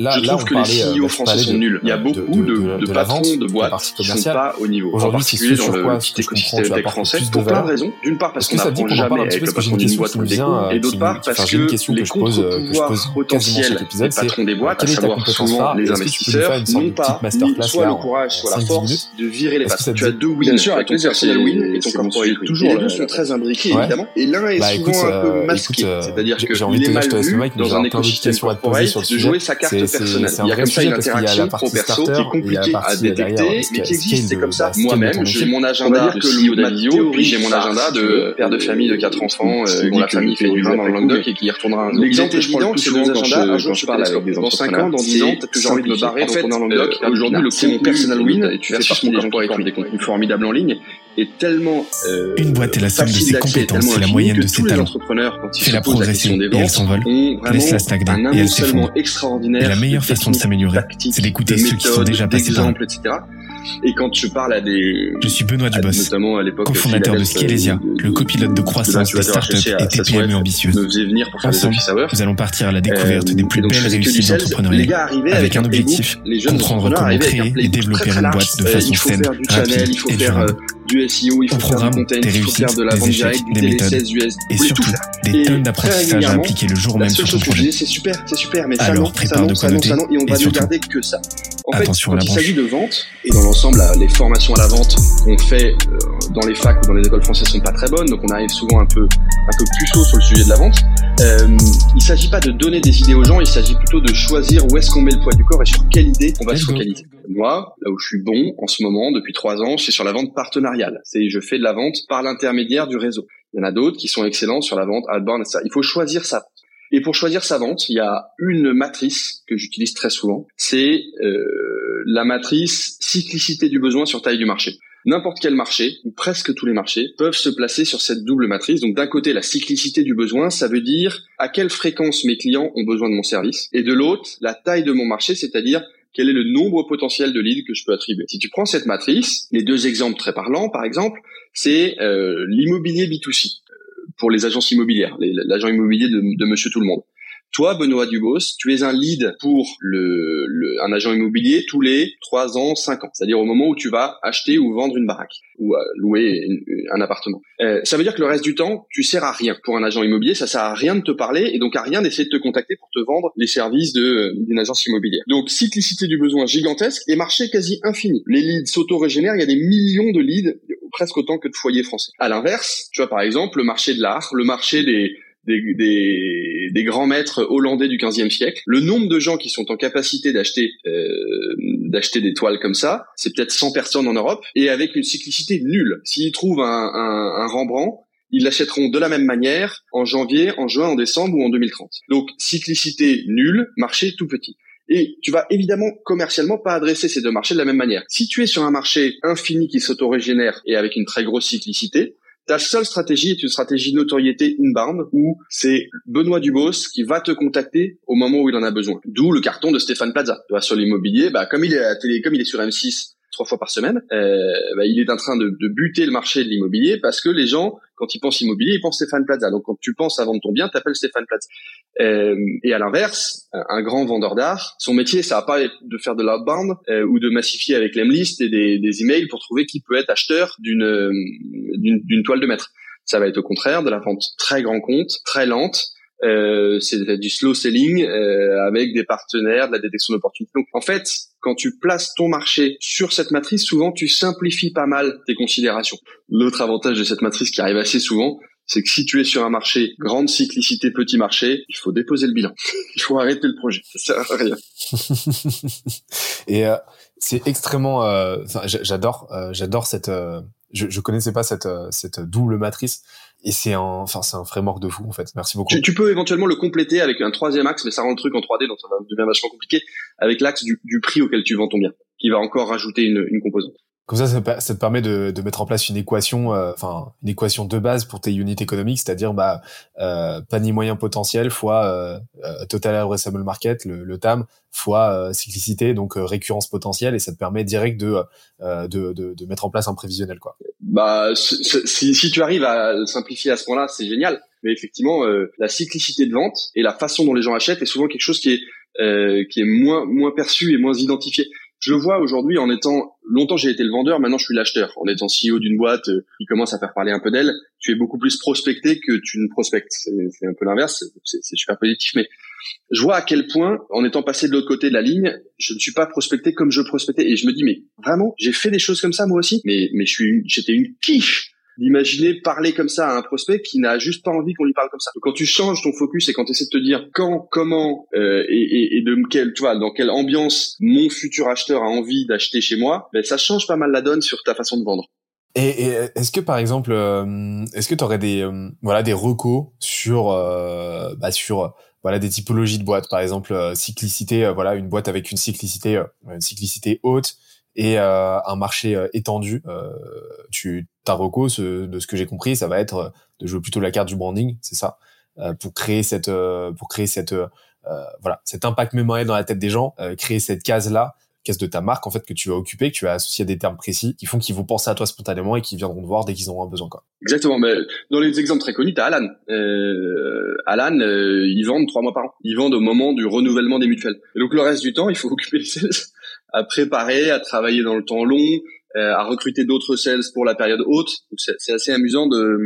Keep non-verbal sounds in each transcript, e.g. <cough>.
là, je trouve que les CEO français sont nuls. Il y a beaucoup de, de, patrons de boîtes qui sont pas au niveau. Aujourd'hui, c'est dans le petit écosystème tech français pour plein de raisons. D'une part parce qu'on n'apprend jamais avec le patron d'une boîte et d'autre part parce que les contre-pouvoirs potentiels des patrons des boîtes, à savoir souvent les investisseurs, n'ont pas soit le courage, soit la force de virer les patrons. Tu as deux wins, avec ton personnel win et ton corporate win. Les deux sont très imbriqués évidemment, et l'un est souvent un peu masqué, c'est-à-dire que il est mal vu dans un écosystème corporate de jouer sa carte personnelle. Il y a comme ça une interaction pro-perso qui est compliquée à détecter, mais qui existe. C'est comme ça. Moi-même, j'ai mon agenda de CEO puis j'ai mon agenda de père de famille de quatre enfants, dont la famille fait du vin dans le Languedoc et qui y retournera un. L'exemple évident, c'est nos agendas. Un jour, je parle avec des Dans 5 ans, dans 10 ans, peut-être que j'ai envie de me barrer, retourner en Languedoc. Aujourd'hui, le c'est mon personal win, et tu fais partie des gens qui font des contenus formidables en ligne, est tellement euh, une boîte est la somme de ses compétences et la moyenne de ses talents. Fais-la progresser et elle s'envole. Laisse-la stagner et elle s'effondre. Et la meilleure façon de s'améliorer, c'est d'écouter ceux qui sont déjà passés par là. Et quand je parle à des... Je suis Benoît Dubos, notamment à l'époque cofondateur de Skilesia, le copilote de croissance des startups et des PME ambitieuses. Ensemble, nous allons partir à la découverte des plus belles réussites entrepreneuriales avec un objectif, comprendre comment créer et développer une boîte de façon saine, rapide et durable du SEO, il faut faire du content, il faut faire de la vente directe, des méthodes, US, et surtout des tonnes d'apprentissages à appliquer le jour même sur ton projet. C'est super, c'est super, mais ça non, ça non, ça non, ça non, et on va ne garder que ça. En fait, quand il s'agit de vente, et dans l'ensemble, les formations à la vente qu'on fait euh, dans les facs ou dans les écoles françaises sont pas très bonnes, donc on arrive souvent un peu, un peu plus chaud sur le sujet de la vente. Euh, il s'agit pas de donner des idées aux gens, il s'agit plutôt de choisir où est-ce qu'on met le poids du corps et sur quelle idée on va se focaliser. Moi, là où je suis bon en ce moment, depuis trois ans, c'est sur la vente partenariale. C'est je fais de la vente par l'intermédiaire du réseau. Il y en a d'autres qui sont excellents sur la vente outbound, etc. Il faut choisir sa vente. Et pour choisir sa vente, il y a une matrice que j'utilise très souvent. C'est euh, la matrice cyclicité du besoin sur taille du marché. N'importe quel marché, ou presque tous les marchés, peuvent se placer sur cette double matrice. Donc d'un côté, la cyclicité du besoin, ça veut dire à quelle fréquence mes clients ont besoin de mon service. Et de l'autre, la taille de mon marché, c'est-à-dire quel est le nombre potentiel de leads que je peux attribuer. Si tu prends cette matrice, les deux exemples très parlants, par exemple, c'est euh, l'immobilier B2C euh, pour les agences immobilières, l'agent immobilier de, de Monsieur Tout le Monde. Toi, Benoît Dubos, tu es un lead pour le, le, un agent immobilier tous les 3 ans, 5 ans. C'est-à-dire au moment où tu vas acheter ou vendre une baraque ou euh, louer un appartement. Euh, ça veut dire que le reste du temps, tu sers à rien pour un agent immobilier. Ça sert à rien de te parler et donc à rien d'essayer de te contacter pour te vendre les services d'une agence immobilière. Donc cyclicité du besoin gigantesque et marché quasi infini. Les leads s'auto-régénèrent. Il y a des millions de leads, presque autant que de foyers français. À l'inverse, tu vois par exemple le marché de l'art, le marché des des, des, des, grands maîtres hollandais du 15e siècle. Le nombre de gens qui sont en capacité d'acheter euh, d'acheter des toiles comme ça, c'est peut-être 100 personnes en Europe, et avec une cyclicité nulle. S'ils trouvent un, un, un Rembrandt, ils l'achèteront de la même manière en janvier, en juin, en décembre ou en 2030. Donc cyclicité nulle, marché tout petit. Et tu vas évidemment commercialement pas adresser ces deux marchés de la même manière. Si tu es sur un marché infini qui s'autorégénère et avec une très grosse cyclicité, ta seule stratégie est une stratégie notoriété inbound où c'est Benoît Dubos qui va te contacter au moment où il en a besoin. D'où le carton de Stéphane Plaza. Tu vois, sur l'immobilier, bah, comme il est à la télé, comme il est sur M6 trois fois par semaine, euh, bah, il est en train de, de, buter le marché de l'immobilier parce que les gens, quand ils pensent immobilier, ils pensent Stéphane Plaza. Donc quand tu penses à vendre ton bien, t'appelles Stéphane Plaza. Euh, et à l'inverse, un grand vendeur d'art, son métier, ça va pas être de faire de l'outbound euh, ou de massifier avec l'emlist et des, des emails pour trouver qui peut être acheteur d'une d'une toile de maître. Ça va être au contraire de la vente très grand compte, très lente, euh, c'est du slow selling euh, avec des partenaires, de la détection d'opportunités. Donc en fait, quand tu places ton marché sur cette matrice, souvent tu simplifies pas mal tes considérations. L'autre avantage de cette matrice qui arrive assez souvent, c'est que si tu es sur un marché grande cyclicité, petit marché, il faut déposer le bilan. <laughs> il faut arrêter le projet. Ça sert à rien. <laughs> Et euh, c'est extrêmement. Euh, j'adore, euh, j'adore cette. Je, je connaissais pas cette cette double matrice et c'est un, enfin, c'est un framework de fou, en fait. Merci beaucoup. Tu, tu, peux éventuellement le compléter avec un troisième axe, mais ça rend le truc en 3D, donc ça va devenir vachement compliqué, avec l'axe du, du, prix auquel tu vends ton bien, qui va encore rajouter une, une composante. Comme ça, ça, te permet de, de, mettre en place une équation, euh, enfin une équation de base pour tes unités économiques, c'est-à-dire bah, euh, panier moyen potentiel fois euh, euh total addressable market, le, le TAM, fois euh, cyclicité, donc récurrence potentielle, et ça te permet direct de, de, de, de, mettre en place un prévisionnel. Quoi. Bah, si, si tu arrives à simplifier à ce point-là, c'est génial. Mais effectivement, la cyclicité de vente et la façon dont les gens achètent est souvent quelque chose qui est qui est moins moins perçu et moins identifié je vois aujourd'hui en étant longtemps j'ai été le vendeur, maintenant je suis l'acheteur. En étant CEO d'une boîte euh, qui commence à faire parler un peu d'elle, tu es beaucoup plus prospecté que tu ne prospectes. C'est un peu l'inverse, c'est super positif, mais je vois à quel point, en étant passé de l'autre côté de la ligne, je ne suis pas prospecté comme je prospectais. Et je me dis, mais vraiment, j'ai fait des choses comme ça moi aussi, mais mais je j'étais une quiche d'imaginer parler comme ça à un prospect qui n'a juste pas envie qu'on lui parle comme ça. quand tu changes ton focus et quand tu essaies de te dire quand, comment euh, et, et, de quel, tu vois, dans quelle ambiance mon futur acheteur a envie d'acheter chez moi, ben ça change pas mal la donne sur ta façon de vendre. Et, est-ce que par exemple, euh, est-ce que tu aurais des euh, voilà des recos sur bah, sur voilà des typologies de boîtes, par exemple cyclicité, voilà une boîte avec une cyclicité une cyclicité haute et un marché étendu. tu ta reco, de ce que j'ai compris, ça va être euh, de jouer plutôt la carte du branding, c'est ça, euh, pour créer cette, euh, pour créer cette, voilà, cet impact mémoriel dans la tête des gens, créer cette case là, case de ta marque en fait que tu vas occuper, que tu vas associer à des termes précis, qui font qu'ils vont penser à toi spontanément et qui viendront te voir dès qu'ils auront un besoin quoi. Exactement. Mais dans les exemples très connus, t'as Alan. Euh, Alan, ils vendent trois mois par an. Ils vendent au moment du renouvellement des mutuelles. Et donc le reste du temps, il faut <laughs> occuper les à préparer, à travailler dans le temps long, euh, à recruter d'autres sales pour la période haute. C'est assez amusant de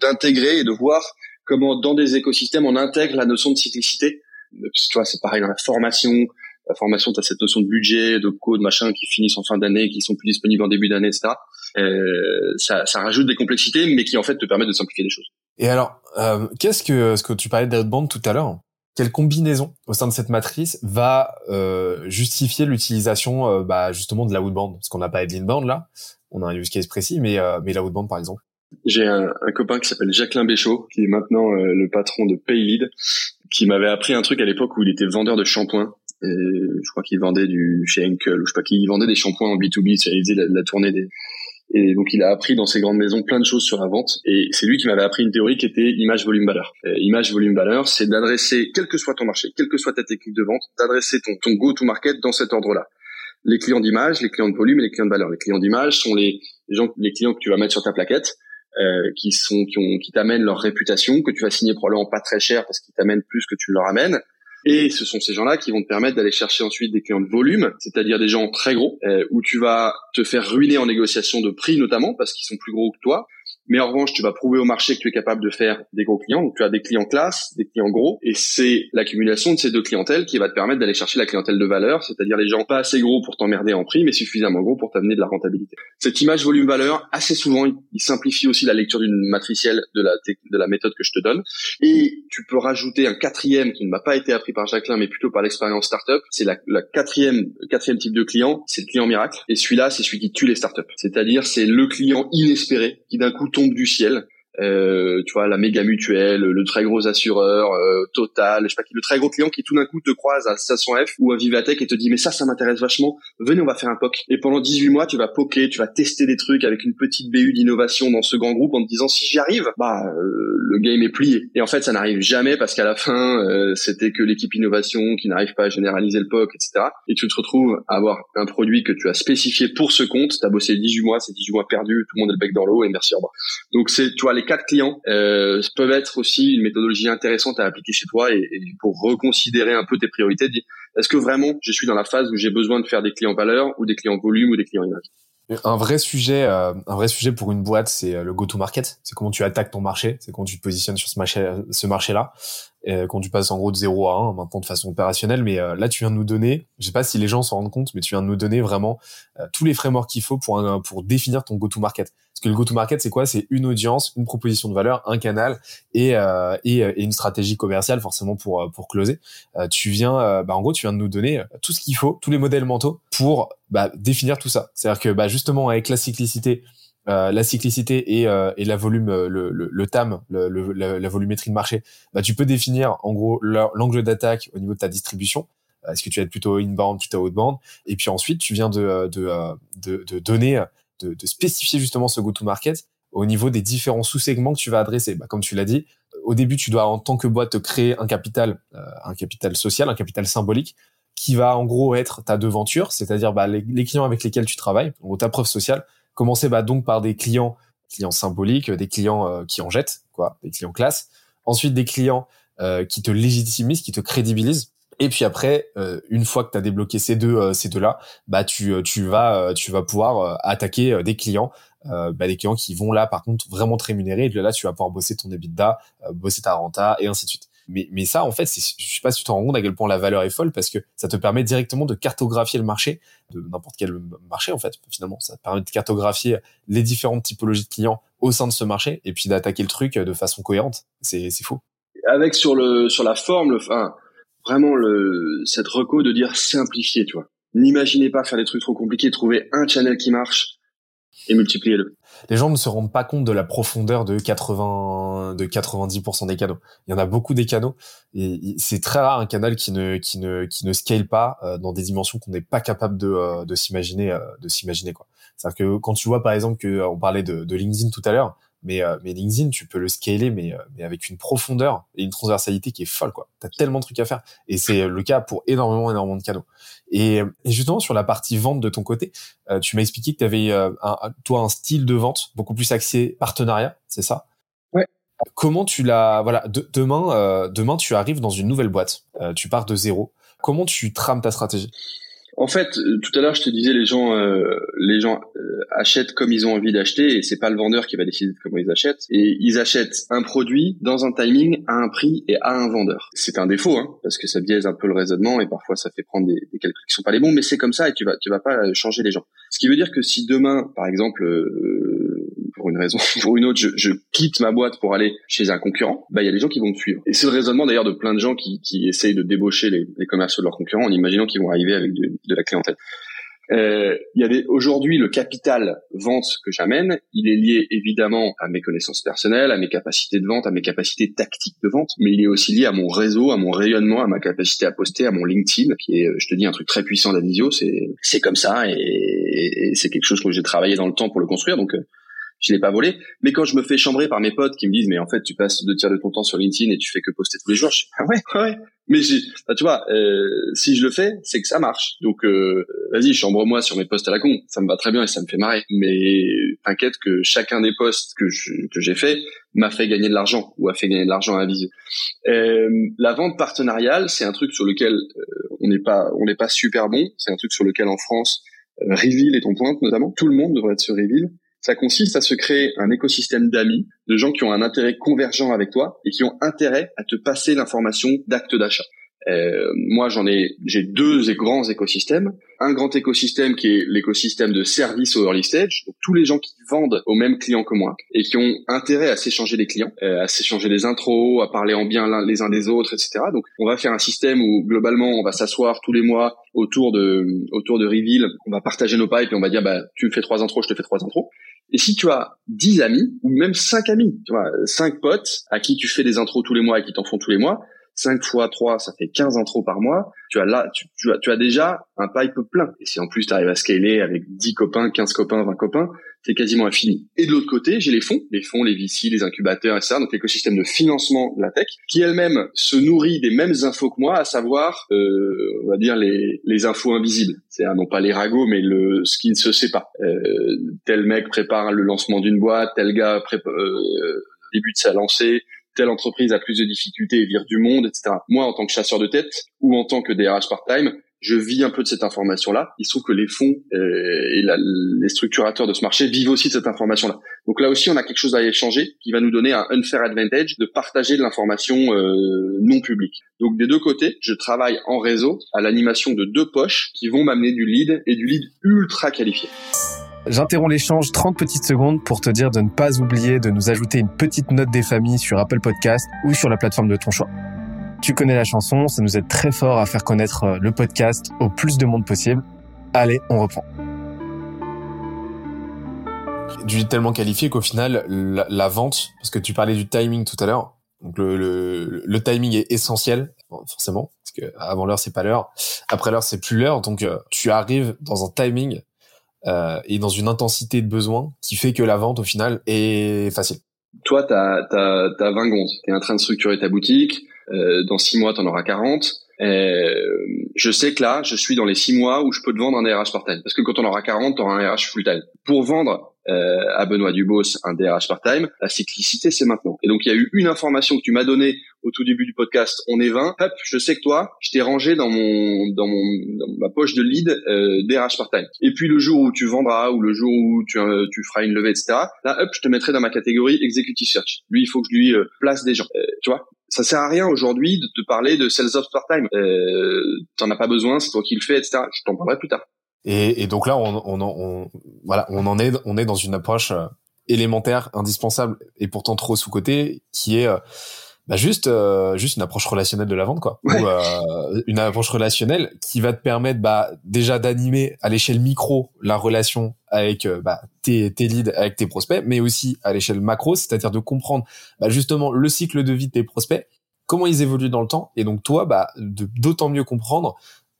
d'intégrer et de voir comment dans des écosystèmes on intègre la notion de cyclicité. Tu vois, c'est pareil dans la formation. La formation, tu as cette notion de budget, de code, machin, qui finissent en fin d'année, qui sont plus disponibles en début d'année, etc. Euh, ça, ça rajoute des complexités, mais qui en fait te permettent de simplifier les choses. Et alors, euh, qu'est-ce que ce que tu parlais d'outbound tout à l'heure? Quelle combinaison au sein de cette matrice va euh, justifier l'utilisation euh, bah, justement de la outbound Parce qu'on n'a pas de l'inbound là, on a un use case précis, mais, euh, mais la outbound par exemple. J'ai un, un, copain qui s'appelle Jacqueline Béchaud, qui est maintenant le patron de Paylead, qui m'avait appris un truc à l'époque où il était vendeur de shampoing. Et je crois qu'il vendait du chez Henkel, ou je sais pas qui, vendait des shampoings en B2B, il faisait la, la tournée des, et donc il a appris dans ces grandes maisons plein de choses sur la vente. Et c'est lui qui m'avait appris une théorie qui était image volume valeur. image volume valeur, c'est d'adresser, quel que soit ton marché, quelle que soit ta technique de vente, d'adresser ton, ton go-to-market dans cet ordre-là. Les clients d'image, les clients de volume et les clients de valeur. Les clients d'image sont les, gens, les clients que tu vas mettre sur ta plaquette. Euh, qui sont qui ont qui t'amènent leur réputation que tu vas signer probablement pas très cher parce qu'ils t'amènent plus que tu leur amènes et ce sont ces gens-là qui vont te permettre d'aller chercher ensuite des clients de volume, c'est-à-dire des gens très gros, euh, où tu vas te faire ruiner en négociation de prix notamment, parce qu'ils sont plus gros que toi, mais en revanche, tu vas prouver au marché que tu es capable de faire des gros clients. Donc, tu as des clients classe, des clients gros, et c'est l'accumulation de ces deux clientèles qui va te permettre d'aller chercher la clientèle de valeur, c'est-à-dire les gens pas assez gros pour t'emmerder en prix, mais suffisamment gros pour t'amener de la rentabilité. Cette image volume-valeur, assez souvent, il simplifie aussi la lecture d'une matricielle de la, de la méthode que je te donne. Et tu peux rajouter un quatrième qui ne m'a pas été appris par Jacqueline, mais plutôt par l'expérience startup. C'est la, quatrième, quatrième type de client, c'est le client miracle. Et celui-là, c'est celui qui tue les startups. C'est-à-dire, c'est le client inespéré qui d'un coup tombe du ciel euh, tu vois la méga mutuelle, le très gros assureur, euh, Total, je sais pas qui, le très gros client qui tout d'un coup te croise à Station F ou à Vivatech et te dit mais ça ça m'intéresse vachement, venez on va faire un POC. Et pendant 18 mois tu vas poker, tu vas tester des trucs avec une petite BU d'innovation dans ce grand groupe en te disant si j'y arrive, bah euh, le game est plié. Et en fait ça n'arrive jamais parce qu'à la fin euh, c'était que l'équipe innovation qui n'arrive pas à généraliser le POC, etc. Et tu te retrouves à avoir un produit que tu as spécifié pour ce compte, t'as bossé 18 mois, c'est 18 mois perdus, tout le monde est le bec dans l'eau et merci au revoir. Donc c'est quatre clients euh, peuvent être aussi une méthodologie intéressante à appliquer chez toi et, pour reconsidérer un peu tes priorités. Est-ce que vraiment je suis dans la phase où j'ai besoin de faire des clients valeur ou des clients volume ou des clients image? Un vrai sujet, euh, un vrai sujet pour une boîte, c'est euh, le go-to-market. C'est comment tu attaques ton marché, c'est comment tu te positionnes sur ce marché, ce marché-là. Euh, quand tu passes en gros de 0 à 1 maintenant de façon opérationnelle. Mais là, tu viens de nous donner, je sais pas si les gens s'en rendent compte, mais tu viens de nous donner vraiment tous les frameworks qu'il faut pour pour définir ton go-to-market. Parce que le go-to-market, c'est quoi? C'est une audience, une proposition de valeur, un canal et, et, et, une stratégie commerciale forcément pour pour closer. tu viens, bah, en gros, tu viens de nous donner tout ce qu'il faut, tous les modèles mentaux pour bah, définir tout ça. C'est-à-dire que bah, justement avec la cyclicité, euh, la cyclicité et, euh, et la volume, euh, le, le, le TAM, le, la, volumétrie de marché, bah, tu peux définir en gros l'angle d'attaque au niveau de ta distribution. Est-ce que tu vas être plutôt inbound, plutôt outbound? Et puis ensuite, tu viens de, de, de, de donner, de, spécifier justement ce go-to-market au niveau des différents sous-segments que tu vas adresser. Bah, comme tu l'as dit, au début, tu dois en tant que boîte te créer un capital, un capital social, un capital symbolique qui va en gros être ta devanture, c'est-à-dire bah, les, clients avec lesquels tu travailles, gros ta preuve sociale Commencer bah, donc par des clients, clients symboliques, des clients euh, qui en jettent, des clients classe. ensuite des clients qui te légitimisent, qui te crédibilisent. Et puis après, une fois que tu as débloqué ces deux, ces deux-là, bah tu, tu vas, tu vas pouvoir attaquer des clients euh, bah, des clients qui vont là par contre vraiment te rémunérer et là tu vas pouvoir bosser ton EBITDA, euh, bosser ta renta et ainsi de suite. Mais, mais ça, en fait, je sais pas si tu t'en rends compte à quel point la valeur est folle parce que ça te permet directement de cartographier le marché, de n'importe quel marché, en fait, finalement. Ça te permet de cartographier les différentes typologies de clients au sein de ce marché et puis d'attaquer le truc de façon cohérente. C'est, c'est fou. Avec sur le, sur la forme, le, enfin, vraiment le, cette reco de dire simplifier, tu vois. N'imaginez pas faire des trucs trop compliqués, trouver un channel qui marche, et multiplier-le. Les gens ne se rendent pas compte de la profondeur de 80, de 90% des canaux. Il y en a beaucoup des canaux et c'est très rare un canal qui ne, qui ne, qui ne scale pas euh, dans des dimensions qu'on n'est pas capable de, euh, de s'imaginer, euh, de s'imaginer quoi. C'est-à-dire que quand tu vois par exemple que on parlait de LinkedIn tout à l'heure, mais, euh, mais LinkedIn, tu peux le scaler, mais, euh, mais avec une profondeur et une transversalité qui est folle, quoi. T'as tellement de trucs à faire. Et c'est le cas pour énormément, énormément de canaux. Et, et justement, sur la partie vente de ton côté, euh, tu m'as expliqué que tu avais, un, toi, un style de vente beaucoup plus axé partenariat, c'est ça? Ouais. Comment tu l'as, voilà, demain, demain, tu arrives dans une nouvelle boîte. tu pars de zéro. Comment tu trames ta stratégie? En fait, euh, tout à l'heure, je te disais, les gens, euh, les gens euh, achètent comme ils ont envie d'acheter, et c'est pas le vendeur qui va décider de comment ils achètent. Et ils achètent un produit dans un timing, à un prix et à un vendeur. C'est un défaut, hein, parce que ça biaise un peu le raisonnement et parfois ça fait prendre des, des calculs qui sont pas les bons, mais c'est comme ça et tu vas, tu vas pas changer les gens. Ce qui veut dire que si demain, par exemple, raison <laughs> pour une autre, je, quitte ma boîte pour aller chez un concurrent, bah il y a des gens qui vont me suivre. Et c'est le raisonnement d'ailleurs de plein de gens qui, qui essayent de débaucher les, les commerciaux de leurs concurrents en imaginant qu'ils vont arriver avec de, de la clientèle. Euh, il y a aujourd'hui le capital vente que j'amène, il est lié évidemment à mes connaissances personnelles, à mes capacités de vente, à mes capacités tactiques de vente, mais il est aussi lié à mon réseau, à mon rayonnement, à ma capacité à poster, à mon LinkedIn, qui est, je te dis, un truc très puissant d'Avisio. C'est c'est comme ça et, et c'est quelque chose que j'ai travaillé dans le temps pour le construire. Donc euh, je l'ai pas volé. Mais quand je me fais chambrer par mes potes qui me disent, mais en fait, tu passes deux tiers de ton temps sur LinkedIn et tu fais que poster tous les jours, je dis, ah ouais, ouais. Mais bah, tu vois, euh, si je le fais, c'est que ça marche. Donc, euh, vas-y, chambre-moi sur mes posts à la con. Ça me va très bien et ça me fait marrer. Mais t'inquiète que chacun des posts que que j'ai fait m'a fait gagner de l'argent ou a fait gagner de l'argent à Visio. Euh, la vente partenariale, c'est un truc sur lequel euh, on n'est pas on n'est pas super bon. C'est un truc sur lequel en France, euh, Reveal est en pointe notamment. Tout le monde devrait être sur Reveal. Ça consiste à se créer un écosystème d'amis, de gens qui ont un intérêt convergent avec toi et qui ont intérêt à te passer l'information d'acte d'achat. Euh, moi, j'en ai, j'ai deux grands écosystèmes. Un grand écosystème qui est l'écosystème de service au early stage, donc tous les gens qui vendent aux mêmes clients que moi et qui ont intérêt à s'échanger des clients, euh, à s'échanger des intros, à parler en bien les uns des autres, etc. Donc, on va faire un système où globalement, on va s'asseoir tous les mois autour de autour de Reveal, on va partager nos pipes et on va dire, bah, tu me fais trois intros, je te fais trois intros. Et si tu as dix amis ou même cinq amis, tu vois, cinq potes à qui tu fais des intros tous les mois et qui t'en font tous les mois, 5 fois 3, ça fait 15 intros par mois. Tu as là, tu, tu, as, tu as déjà un pipe plein. Et si en plus tu arrives à scaler avec 10 copains, 15 copains, 20 copains, c'est quasiment infini. Et de l'autre côté, j'ai les fonds, les fonds, les VC, les incubateurs, etc. Donc l'écosystème de financement de la tech, qui elle-même se nourrit des mêmes infos que moi, à savoir, euh, on va dire les, les infos invisibles. C'est non pas les ragots, mais le ce qui ne se sait pas. Euh, tel mec prépare le lancement d'une boîte, tel gars prépare, euh, débute sa lancée, telle entreprise a plus de difficultés et vire du monde, etc. Moi, en tant que chasseur de tête ou en tant que DRH part-time, je vis un peu de cette information-là. Il se trouve que les fonds euh, et les structurateurs de ce marché vivent aussi de cette information-là. Donc là aussi, on a quelque chose à échanger qui va nous donner un unfair advantage de partager de l'information euh, non publique. Donc des deux côtés, je travaille en réseau à l'animation de deux poches qui vont m'amener du lead et du lead ultra qualifié. J'interromps l'échange 30 petites secondes pour te dire de ne pas oublier de nous ajouter une petite note des familles sur Apple Podcast ou sur la plateforme de ton choix. Tu connais la chanson, ça nous aide très fort à faire connaître euh, le podcast au plus de monde possible. Allez, on reprend. Du tellement qualifié qu'au final, la, vente, parce que tu parlais du timing tout à l'heure, donc le, le, timing est essentiel, forcément, parce que avant l'heure c'est pas l'heure, après l'heure c'est plus l'heure, donc euh, tu arrives dans un timing euh, et dans une intensité de besoin qui fait que la vente au final est facile. Toi, tu as, as, as 20 gonds, tu es en train de structurer ta boutique, euh, dans 6 mois, tu en auras 40. Euh, je sais que là, je suis dans les 6 mois où je peux te vendre un RH part-time. Parce que quand on aura 40, tu auras un RH full-time. Pour vendre euh, à Benoît Dubos un DRH part-time. La cyclicité, c'est maintenant. Et donc, il y a eu une information que tu m'as donnée au tout début du podcast. On est 20. Hop, je sais que toi, je t'ai rangé dans mon dans mon dans ma poche de lead euh, DRH part-time. Et puis le jour où tu vendras ou le jour où tu euh, tu feras une levée, etc. Là, hop, je te mettrai dans ma catégorie executive search. Lui, il faut que je lui euh, place des gens. Euh, tu vois, ça sert à rien aujourd'hui de te parler de sales of part-time. Euh, T'en as pas besoin, c'est toi qui le fais, etc. Je t'en parlerai plus tard. Et, et donc là, on, on, on, voilà, on en est, on est dans une approche euh, élémentaire, indispensable et pourtant trop sous côté, qui est euh, bah juste euh, juste une approche relationnelle de la vente quoi. Ou, euh, une approche relationnelle qui va te permettre bah déjà d'animer à l'échelle micro la relation avec bah, tes, tes leads avec tes prospects mais aussi à l'échelle macro c'est-à-dire de comprendre bah, justement le cycle de vie de tes prospects comment ils évoluent dans le temps et donc toi bah d'autant mieux comprendre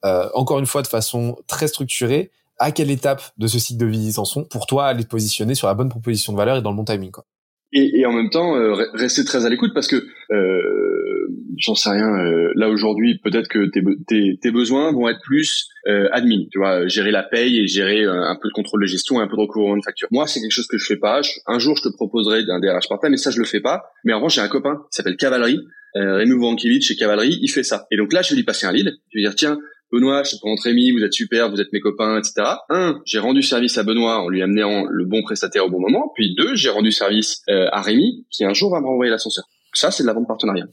euh, encore une fois de façon très structurée, à quelle étape de ce cycle de vie ils en sont pour toi aller te positionner sur la bonne proposition de valeur et dans le bon timing. Quoi. Et, et en même temps, euh, rester très à l'écoute parce que euh, j'en sais rien. Euh, là aujourd'hui, peut-être que tes, tes, tes, besoins vont être plus euh, admin, tu vois, gérer la paye et gérer un peu de contrôle de gestion et un peu de recouvrement de facture. Moi, c'est quelque chose que je fais pas. un jour, je te proposerai d'un DRH part mais ça, je le fais pas. Mais en revanche, j'ai un copain qui s'appelle Cavalerie, euh, Rémi chez Cavalerie, il fait ça. Et donc là, je vais lui passer un lead. Je vais dire, tiens, Benoît, je te présente Rémi, vous êtes super, vous êtes mes copains, etc. Un, j'ai rendu service à Benoît en lui amenant le bon prestataire au bon moment. Puis deux, j'ai rendu service euh, à Rémi, qui un jour va me renvoyer l'ascenseur. Ça, c'est de la vente partenariat.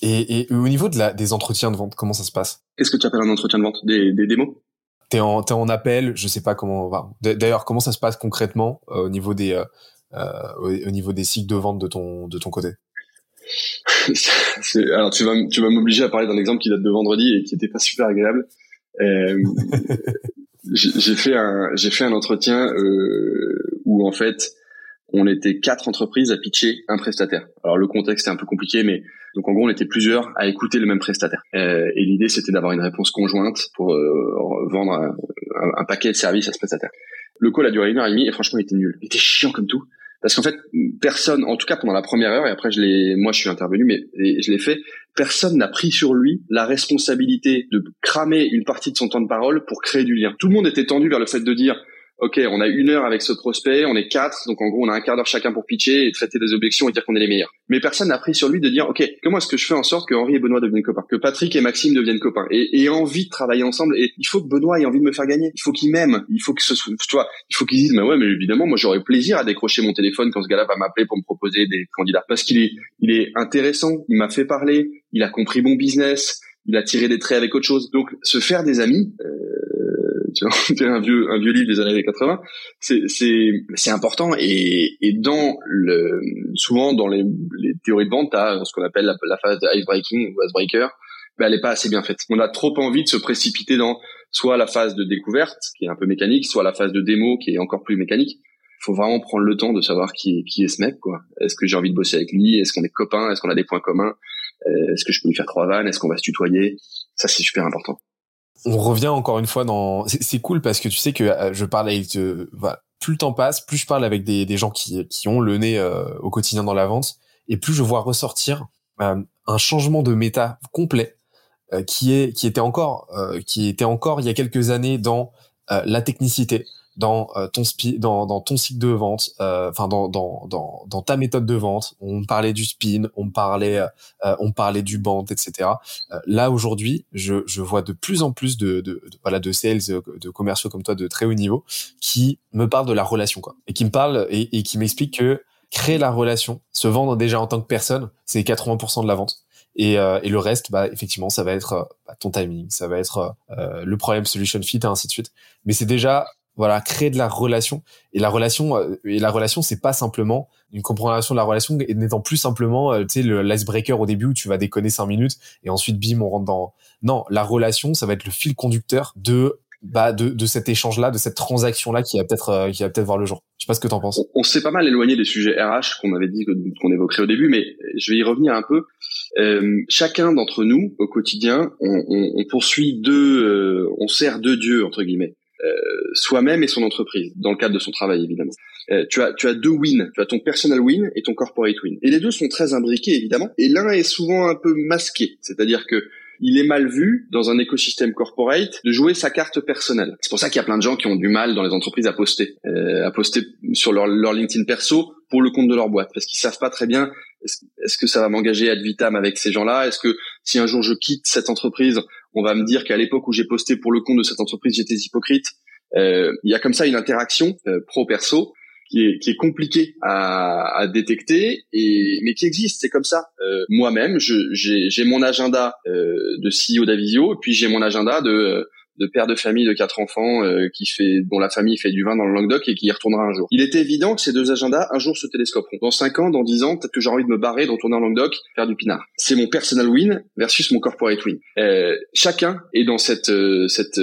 Et, et, au niveau de la, des entretiens de vente, comment ça se passe? Qu'est-ce que tu appelles un entretien de vente? Des, des démos? T'es en, es en appel, je sais pas comment. D'ailleurs, comment ça se passe concrètement euh, au niveau des, euh, au, niveau des cycles de vente de ton, de ton côté? <laughs> Alors tu vas tu vas m'obliger à parler d'un exemple qui date de vendredi et qui était pas super agréable. Euh, j'ai fait un j'ai fait un entretien euh, où en fait on était quatre entreprises à pitcher un prestataire. Alors le contexte est un peu compliqué, mais donc en gros on était plusieurs à écouter le même prestataire. Euh, et l'idée c'était d'avoir une réponse conjointe pour euh, vendre un, un, paquet de services à ce prestataire. Le call a duré une heure et demie et franchement il était nul. Il était chiant comme tout parce qu'en fait personne en tout cas pendant la première heure et après je l'ai moi je suis intervenu mais je l'ai fait personne n'a pris sur lui la responsabilité de cramer une partie de son temps de parole pour créer du lien. Tout le monde était tendu vers le fait de dire ok, on a une heure avec ce prospect, on est quatre, donc en gros on a un quart d'heure chacun pour pitcher et traiter des objections et dire qu'on est les meilleurs. Mais personne n'a pris sur lui de dire, ok, comment est-ce que je fais en sorte que Henri et Benoît deviennent copains, que Patrick et Maxime deviennent copains, et, et envie de travailler ensemble. Et il faut que Benoît ait envie de me faire gagner, il faut qu'il m'aime, il faut que ce soit, tu vois, il faut qu'il dise, mais ouais, mais évidemment, moi j'aurais plaisir à décrocher mon téléphone quand ce gars-là va m'appeler pour me proposer des candidats, parce qu'il est, il est intéressant, il m'a fait parler, il a compris mon business, il a tiré des traits avec autre chose. Donc, se faire des amis, euh, tu <laughs> un vieux un vieux livre des années 80 c'est c'est c'est important et et dans le souvent dans les, les théories de vente t'as ce qu'on appelle la, la phase de ice breaking ou icebreaker. Ben elle est pas assez bien faite. On a trop envie de se précipiter dans soit la phase de découverte qui est un peu mécanique soit la phase de démo qui est encore plus mécanique. Faut vraiment prendre le temps de savoir qui est, qui est ce mec quoi. Est-ce que j'ai envie de bosser avec lui? Est-ce qu'on est copains? Est-ce qu'on a des points communs? Euh, est-ce que je peux lui faire trois vannes? Est-ce qu'on va se tutoyer? Ça c'est super important on revient encore une fois dans. C'est cool parce que tu sais que euh, je parle avec. Euh, plus le temps passe, plus je parle avec des, gens qui, qui ont le nez euh, au quotidien dans la vente, et plus je vois ressortir un changement de méta complet qui est qui était encore qui était encore il y a quelques années dans la technicité, dans euh, ton spi dans, dans ton cycle de vente, euh, enfin dans, dans, dans, dans ta méthode de vente. On parlait du spin, on parlait euh, on parlait du band, etc. là aujourd'hui, je, je vois de plus en plus de, de, voilà de sales, de commerciaux comme toi de très haut niveau qui me parlent de la relation quoi, et qui me parlent et, et qui m'expliquent que créer la relation, se vendre déjà en tant que personne, c'est 80% de la vente. Et, euh, et, le reste, bah, effectivement, ça va être bah, ton timing, ça va être euh, le problème solution fit et ainsi de suite. Mais c'est déjà voilà créer de la relation. Et la relation euh, et la relation c'est pas simplement une compréhension de la relation n'étant plus simplement euh, tu sais le l'icebreaker au début où tu vas déconner cinq minutes et ensuite bim on rentre dans non la relation ça va être le fil conducteur de bah de, de cet échange là de cette transaction là qui va peut-être euh, qui va peut-être voir le jour. Je sais pas ce que t'en penses. On, s'est pas mal éloigné des sujets RH qu'on avait dit qu'on évoquerait au début mais je vais y revenir un peu. Euh, chacun d'entre nous au quotidien on, on, on poursuit deux on sert deux dieux entre guillemets. euh, soi-même et son entreprise, dans le cadre de son travail évidemment. Euh, tu as tu as deux wins, tu as ton personal win et ton corporate win. Et les deux sont très imbriqués évidemment. Et l'un est souvent un peu masqué, c'est-à-dire que il est mal vu dans un écosystème corporate de jouer sa carte personnelle. C'est pour ça qu'il y a plein de gens qui ont du mal dans les entreprises à poster, euh, à poster sur leur, leur LinkedIn perso pour le compte de leur boîte, parce qu'ils savent pas très bien est-ce que ça va m'engager ad vitam avec ces gens-là? Est-ce que si un jour je quitte cette entreprise, on va me dire qu'à l'époque où j'ai posté pour le compte de cette entreprise, j'étais hypocrite? Euh, Il y a comme ça une interaction euh, pro-perso qui est, qui est compliquée à, à, détecter, et, mais qui existe, c'est comme ça. Euh, Moi-même, j'ai mon agenda euh, de CEO d'Avisio, puis j'ai mon agenda de de père de famille de quatre enfants euh, qui fait dont la famille fait du vin dans le Languedoc et qui y retournera un jour. Il est évident que ces deux agendas un jour se télescoperont. Dans cinq ans, dans dix ans, peut-être que j'ai envie de me barrer, de retourner en Languedoc, faire du pinard. C'est mon personal win versus mon corporate win. Euh, chacun est dans cette euh, cette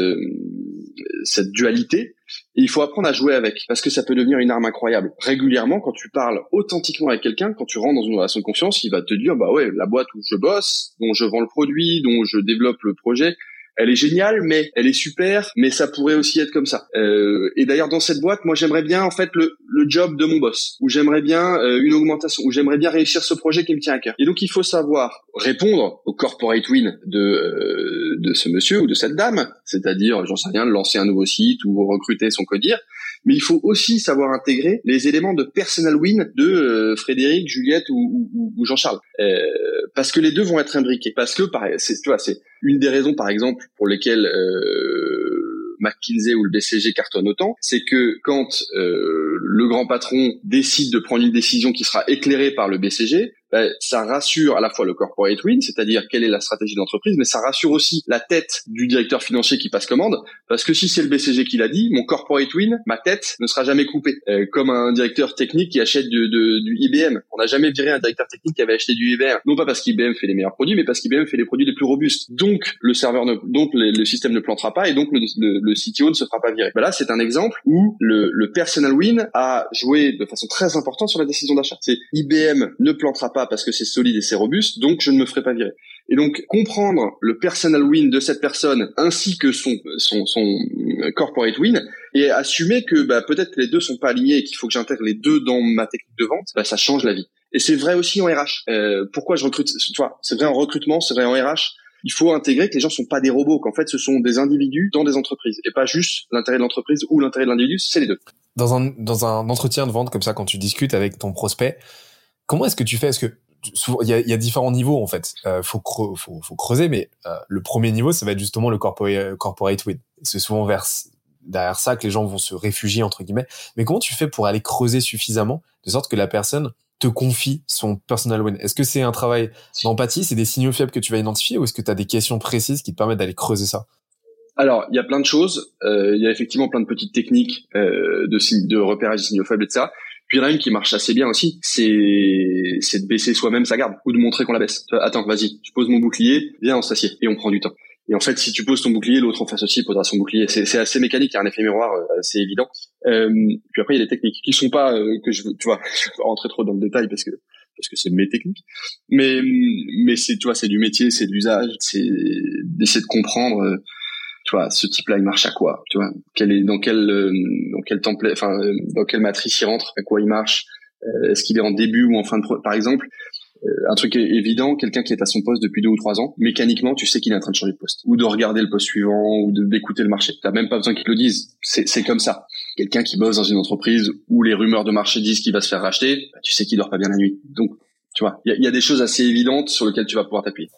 cette dualité et il faut apprendre à jouer avec parce que ça peut devenir une arme incroyable. Régulièrement, quand tu parles authentiquement avec quelqu'un, quand tu rentres dans une relation de confiance, il va te dire bah ouais, la boîte où je bosse, dont je vends le produit, dont je développe le projet, elle est géniale, mais elle est super, mais ça pourrait aussi être comme ça. Euh, et d'ailleurs, dans cette boîte, moi, j'aimerais bien en fait le, le job de mon boss, ou j'aimerais bien euh, une augmentation, ou j'aimerais bien réussir ce projet qui me tient à cœur. Et donc, il faut savoir répondre au corporate win de euh, de ce monsieur ou de cette dame, c'est-à-dire, j'en sais rien, lancer un nouveau site ou recruter son codir mais il faut aussi savoir intégrer les éléments de personal win de euh, Frédéric, Juliette ou, ou, ou Jean-Charles, euh, parce que les deux vont être imbriqués. Parce que, c'est, tu vois, c'est une des raisons, par exemple, pour lesquelles euh, McKinsey ou le BCG cartonnent autant, c'est que quand euh, le grand patron décide de prendre une décision qui sera éclairée par le BCG, ben, ça rassure à la fois le corporate win, c'est-à-dire quelle est la stratégie d'entreprise, mais ça rassure aussi la tête du directeur financier qui passe commande, parce que si c'est le BCG qui l'a dit, mon corporate win, ma tête ne sera jamais coupée, euh, comme un directeur technique qui achète de, de, du IBM. On n'a jamais viré un directeur technique qui avait acheté du IBM, non pas parce qu'IBM fait les meilleurs produits, mais parce qu'IBM fait les produits les plus robustes. Donc le serveur, ne, donc le, système ne plantera pas, et donc le, le, CTO ne se fera pas virer. Ben là, c'est un exemple où le, le personal win a joué de façon très importante sur la décision d'achat. C'est IBM ne plantera pas parce que c'est solide et c'est robuste, donc je ne me ferai pas virer. Et donc comprendre le personal win de cette personne ainsi que son son, corporate win et assumer que bah, peut-être les deux sont pas alignés et qu'il faut que j'intègre les deux dans ma technique de vente, bah, ça change la vie. Et c'est vrai aussi en RH. Euh, pourquoi je recrute c'est vrai en recrutement, c'est vrai en RH. Il faut intégrer que les gens sont pas des robots, qu'en fait ce sont des individus dans des entreprises et pas juste l'intérêt de l'entreprise ou l'intérêt de l'individu, c'est les deux. Dans un dans un entretien de vente comme ça, quand tu discutes avec ton prospect, Comment est-ce que tu fais? Est-ce que il y a, y a, différents niveaux en fait. Euh, faut, faut, faut, creuser, mais euh, le premier niveau, ça va être justement le corporate, corporate win. C'est souvent vers derrière ça que les gens vont se réfugier entre guillemets. Mais comment tu fais pour aller creuser suffisamment de sorte que la personne te confie son personal win? Est-ce que c'est un travail d'empathie, c'est des signaux faibles que tu vas identifier, ou est-ce que tu as des questions précises qui te permettent d'aller creuser ça? Alors, il y a plein de choses. Euh, il y a effectivement plein de petites techniques euh, de, de repérage des signaux faibles et de ça. Puis il y en a une qui marche assez bien aussi, c'est de baisser soi-même sa garde ou de montrer qu'on la baisse. Attends, vas-y, je pose mon bouclier, viens on s'assied et on prend du temps. Et en fait, si tu poses ton bouclier, l'autre en face aussi posera son bouclier. C'est assez mécanique, il y a un effet miroir euh, assez évident. Euh, puis après, il y a des techniques qui sont pas euh, que je tu vois, je vais pas rentrer trop dans le détail parce que parce que c'est mes techniques. Mais mais c'est tu vois, c'est du métier, c'est de l'usage, c'est d'essayer de comprendre euh, tu vois, ce type-là, il marche à quoi Tu vois, quel est dans quel euh, dans quel template, enfin euh, dans quelle matrice il rentre, à quoi il marche euh, Est-ce qu'il est en début ou en fin de par exemple un truc évident, quelqu'un qui est à son poste depuis deux ou trois ans, mécaniquement, tu sais qu'il est en train de changer de poste, ou de regarder le poste suivant, ou d'écouter le marché. T'as même pas besoin qu'ils le disent. C'est comme ça. Quelqu'un qui bosse dans une entreprise où les rumeurs de marché disent qu'il va se faire racheter, bah, tu sais qu'il dort pas bien la nuit. Donc, tu vois, il y y a, des choses assez évidentes sur lesquelles tu vas pouvoir t'appuyer.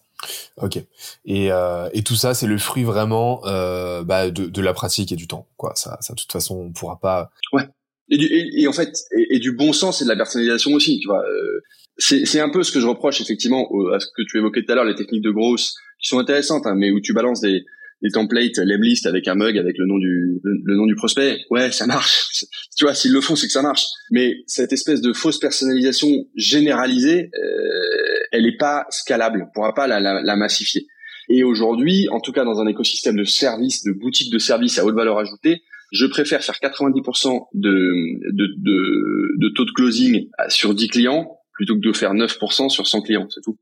Ok. Et, euh, et tout ça, c'est le fruit vraiment euh, bah, de, de la pratique et du temps. Quoi. Ça, ça, de toute façon, on pourra pas. Ouais. Et, du, et, en fait, et, du bon sens et de la personnalisation aussi. Tu vois, euh, c'est, un peu ce que je reproche effectivement à ce que tu évoquais tout à l'heure, les techniques de grosse qui sont intéressantes, hein, mais où tu balances des, des templates lemlist avec un mug avec le nom du le, nom du prospect ouais ça marche <laughs> tu vois s'ils le font c'est que ça marche mais cette espèce de fausse personnalisation généralisée euh, elle est pas scalable on pourra pas la, la, la massifier. Et aujourd'hui en tout cas dans un écosystème de services de boutiques de services à haute valeur ajoutée je préfère faire 90% de, de, de, de taux de closing sur 10 clients plutôt que de faire 9% sur 100 clients c'est tout.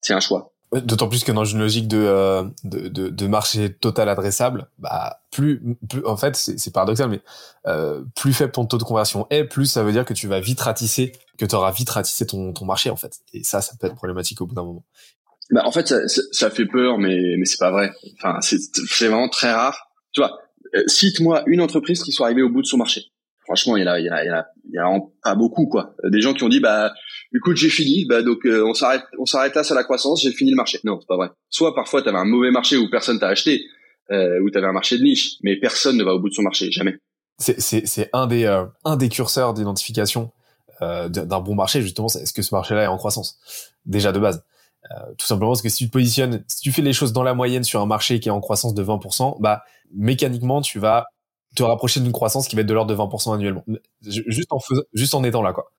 C'est un choix D'autant plus que dans une logique de, euh, de, de, de, marché total adressable, bah plus, plus en fait c'est paradoxal, mais euh, plus faible ton taux de conversion est, plus ça veut dire que tu vas vite ratisser, que tu auras vite ratissé ton, ton marché en fait. Et ça, ça peut être problématique au bout d'un moment. bah, en fait, ça, ça, fait peur, mais mais c'est pas vrai. Enfin, c'est c'est vraiment très rare. Tu vois, euh, cite-moi une entreprise qui soit arrivée au bout de son marché. Franchement, il y en a, il y en a, il y en a, il y a pas beaucoup quoi. Des gens qui ont dit bah écoute j'ai fini, bah donc euh, on s'arrête, on s'arrête là sur la croissance, j'ai fini le marché. Non, c'est pas vrai. Soit parfois tu avais un mauvais marché où personne t'a acheté, euh, où tu avais un marché de niche, mais personne ne va au bout de son marché, jamais. C'est un des euh, un des curseurs d'identification euh, d'un bon marché justement. Est-ce que ce marché-là est en croissance? Déjà de base? Euh, tout simplement parce que si tu te positionnes, si tu fais les choses dans la moyenne sur un marché qui est en croissance de 20%, bah mécaniquement tu vas te rapprocher d'une croissance qui va être de l'ordre de 20% annuellement, juste en faisant, juste en étant là quoi.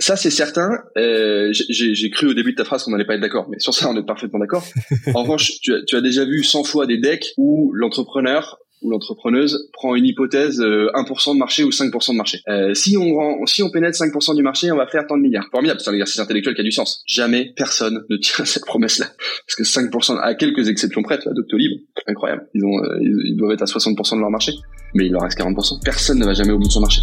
Ça c'est certain. Euh, J'ai cru au début de ta phrase qu'on n'allait pas être d'accord, mais sur ça on est parfaitement d'accord. <laughs> en revanche, tu as, tu as déjà vu 100 fois des decks où l'entrepreneur où l'entrepreneuse prend une hypothèse 1% euh, de marché ou 5% de marché. Euh, si on si on pénètre 5% du marché, on va faire tant de milliards. Formidable, c'est un exercice intellectuel qui a du sens. Jamais personne ne tient <laughs> cette promesse-là, parce que 5%, à quelques exceptions près, la Doctolib, incroyable, ils ont euh, ils doivent être à 60% de leur marché, mais il leur reste 40%. Personne ne va jamais au bout de son marché.